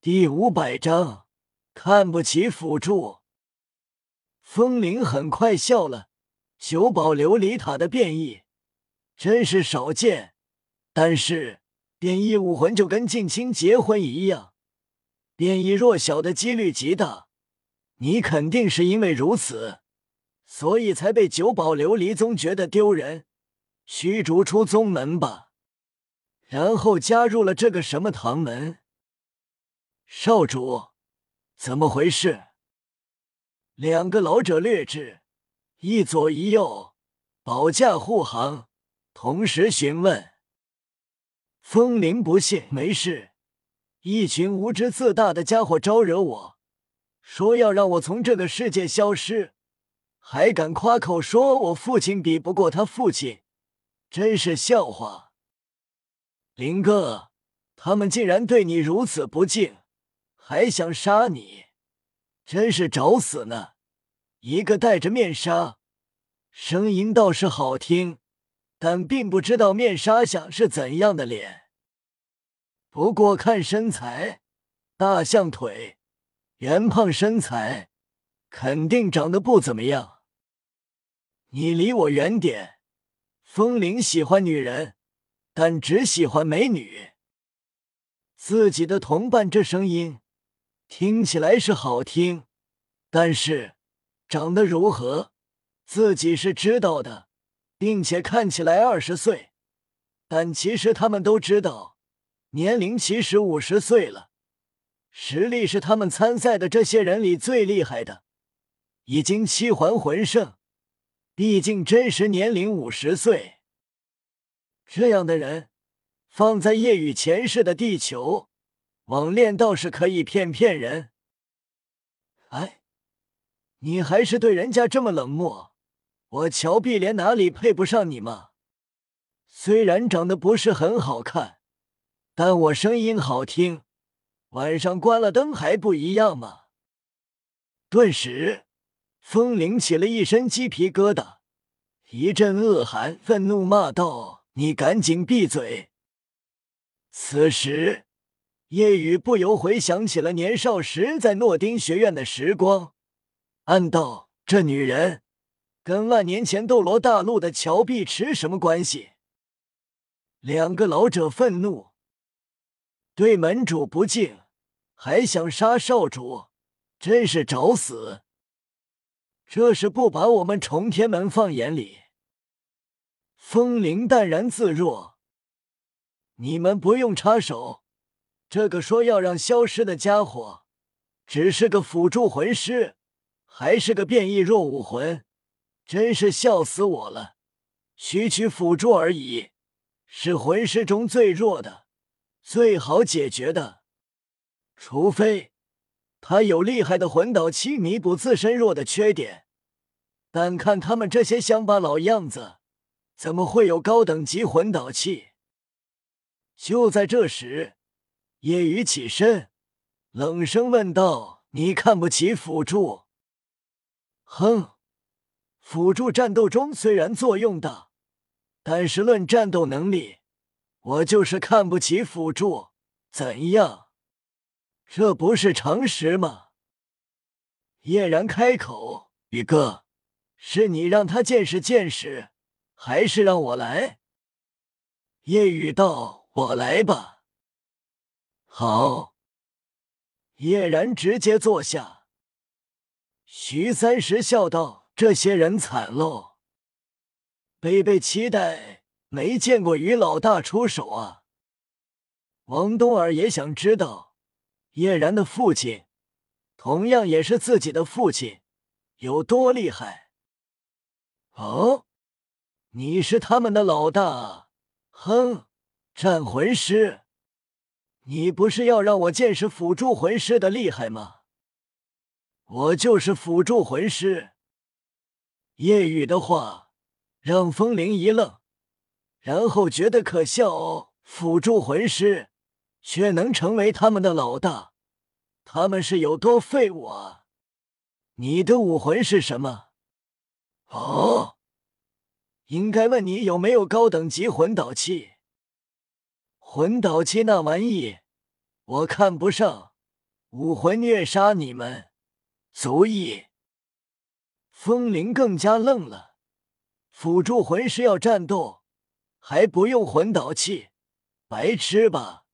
第五百章，看不起辅助。风铃很快笑了，九宝琉璃塔的变异真是少见，但是变异武魂就跟近亲结婚一样，变异弱小的几率极大。你肯定是因为如此，所以才被九宝琉璃宗觉得丢人，驱逐出宗门吧？然后加入了这个什么唐门？少主，怎么回事？两个老者略智，一左一右，保驾护航，同时询问。风铃不信，没事，一群无知自大的家伙招惹我，说要让我从这个世界消失，还敢夸口说我父亲比不过他父亲，真是笑话。林哥，他们竟然对你如此不敬！还想杀你，真是找死呢！一个戴着面纱，声音倒是好听，但并不知道面纱下是怎样的脸。不过看身材，大象腿，圆胖身材，肯定长得不怎么样。你离我远点！风铃喜欢女人，但只喜欢美女。自己的同伴这声音。听起来是好听，但是长得如何，自己是知道的，并且看起来二十岁，但其实他们都知道，年龄其实五十岁了。实力是他们参赛的这些人里最厉害的，已经七环魂圣，毕竟真实年龄五十岁。这样的人，放在夜雨前世的地球。网恋倒是可以骗骗人，哎，你还是对人家这么冷漠。我乔碧莲哪里配不上你吗？虽然长得不是很好看，但我声音好听，晚上关了灯还不一样吗？顿时，风铃起了一身鸡皮疙瘩，一阵恶寒，愤怒骂道：“你赶紧闭嘴！”此时。夜雨不由回想起了年少时在诺丁学院的时光，暗道：这女人跟万年前斗罗大陆的乔碧池什么关系？两个老者愤怒，对门主不敬，还想杀少主，真是找死！这是不把我们重天门放眼里。风铃淡然自若，你们不用插手。这个说要让消失的家伙，只是个辅助魂师，还是个变异弱武魂，真是笑死我了！区区辅助而已，是魂师中最弱的，最好解决的，除非他有厉害的魂导器弥补自身弱的缺点。但看他们这些乡巴佬样子，怎么会有高等级魂导器？就在这时。叶雨起身，冷声问道：“你看不起辅助？”“哼，辅助战斗中虽然作用大，但是论战斗能力，我就是看不起辅助。怎样？这不是常识吗？”叶然开口：“宇哥，是你让他见识见识，还是让我来？”叶雨道：“我来吧。”好，叶然直接坐下。徐三石笑道：“这些人惨喽，贝贝期待没见过于老大出手啊。”王东儿也想知道叶然的父亲，同样也是自己的父亲，有多厉害。哦，你是他们的老大？哼，战魂师。你不是要让我见识辅助魂师的厉害吗？我就是辅助魂师。叶雨的话让风铃一愣，然后觉得可笑。哦。辅助魂师却能成为他们的老大，他们是有多废物啊？你的武魂是什么？哦，应该问你有没有高等级魂导器。魂导器那玩意，我看不上，武魂虐杀你们，足矣。风铃更加愣了，辅助魂师要战斗，还不用魂导器，白痴吧？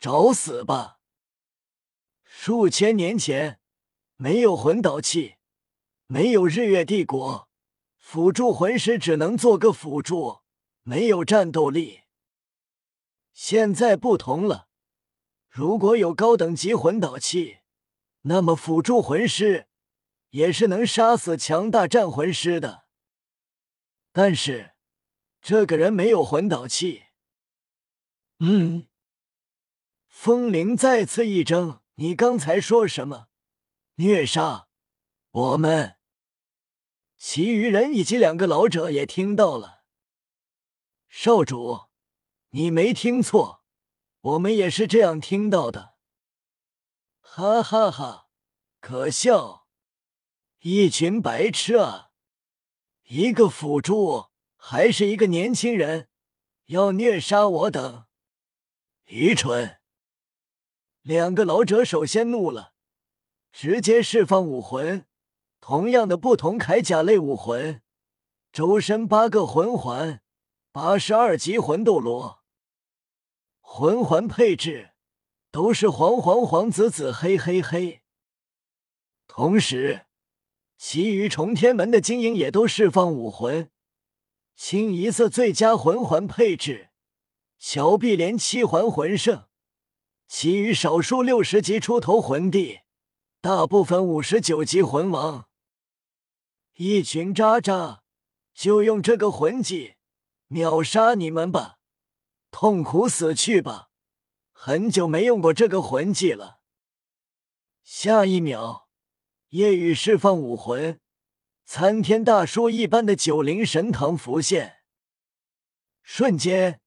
找死吧！数千年前，没有魂导器，没有日月帝国，辅助魂师只能做个辅助，没有战斗力。现在不同了，如果有高等级魂导器，那么辅助魂师也是能杀死强大战魂师的。但是这个人没有魂导器。嗯，风铃再次一怔：“你刚才说什么？虐杀我们？”其余人以及两个老者也听到了。少主。你没听错，我们也是这样听到的。哈哈哈，可笑！一群白痴啊！一个辅助，还是一个年轻人，要虐杀我等，愚蠢！两个老者首先怒了，直接释放武魂，同样的不同铠甲类武魂，周身八个魂环，八十二级魂斗罗。魂环配置都是黄黄黄紫紫黑黑黑，同时，其余重天门的精英也都释放武魂，清一色最佳魂环配置。小碧莲七环魂圣，其余少数六十级出头魂帝，大部分五十九级魂王。一群渣渣，就用这个魂技秒杀你们吧！痛苦死去吧！很久没用过这个魂技了。下一秒，夜雨释放武魂，参天大树一般的九灵神堂浮现。瞬间，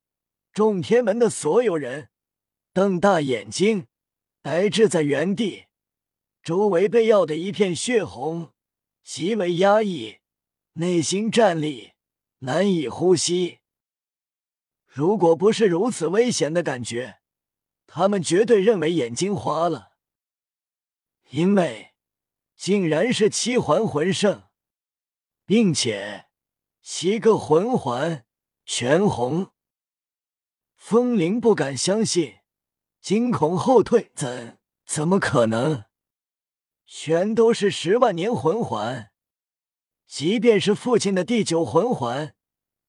众天门的所有人瞪大眼睛，呆滞在原地，周围被耀的一片血红，极为压抑，内心战栗，难以呼吸。如果不是如此危险的感觉，他们绝对认为眼睛花了。因为竟然是七环魂圣，并且七个魂环全红。风铃不敢相信，惊恐后退。怎怎么可能？全都是十万年魂环，即便是父亲的第九魂环。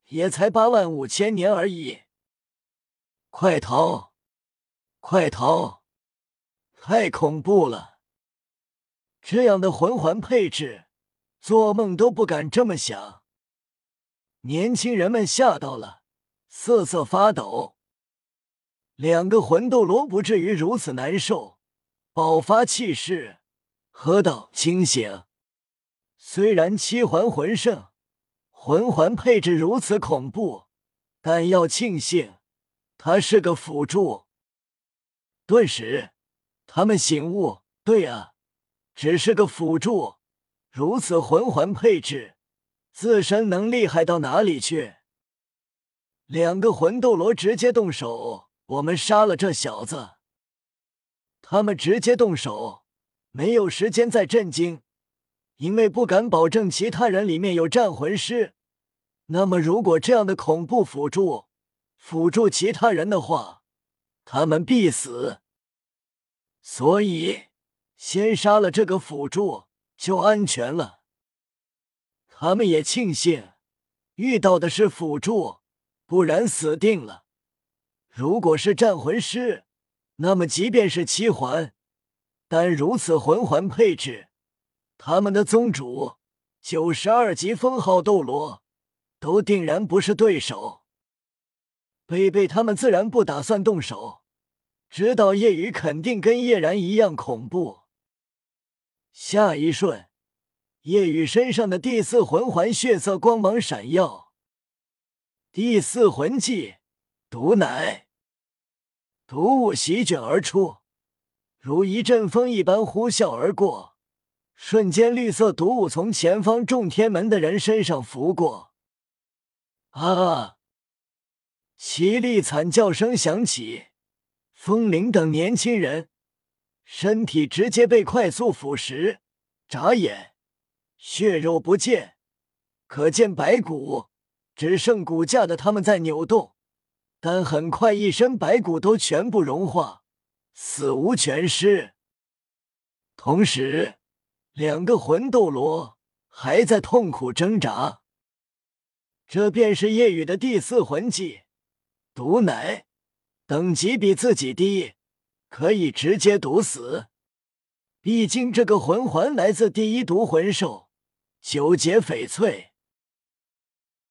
也才八万五千年而已！快逃！快逃！太恐怖了！这样的魂环配置，做梦都不敢这么想。年轻人们吓到了，瑟瑟发抖。两个魂斗罗不至于如此难受，爆发气势，喝道：“清醒！虽然七环魂圣。”魂环配置如此恐怖，但要庆幸，他是个辅助。顿时，他们醒悟：对啊，只是个辅助，如此魂环配置，自身能厉害到哪里去？两个魂斗罗直接动手，我们杀了这小子。他们直接动手，没有时间再震惊。因为不敢保证其他人里面有战魂师，那么如果这样的恐怖辅助辅助其他人的话，他们必死。所以先杀了这个辅助就安全了。他们也庆幸遇到的是辅助，不然死定了。如果是战魂师，那么即便是七环，但如此魂环配置。他们的宗主九十二级封号斗罗都定然不是对手，贝贝他们自然不打算动手，知道夜雨肯定跟叶然一样恐怖。下一瞬，夜雨身上的第四魂环血色光芒闪耀，第四魂技毒奶，毒雾席卷而出，如一阵风一般呼啸而过。瞬间，绿色毒雾从前方众天门的人身上拂过。啊！凄厉惨叫声响起，风铃等年轻人身体直接被快速腐蚀，眨眼，血肉不见，可见白骨，只剩骨架的他们在扭动，但很快一身白骨都全部融化，死无全尸。同时，两个魂斗罗还在痛苦挣扎。这便是夜雨的第四魂技——毒奶，等级比自己低，可以直接毒死。毕竟这个魂环来自第一毒魂兽九节翡翠。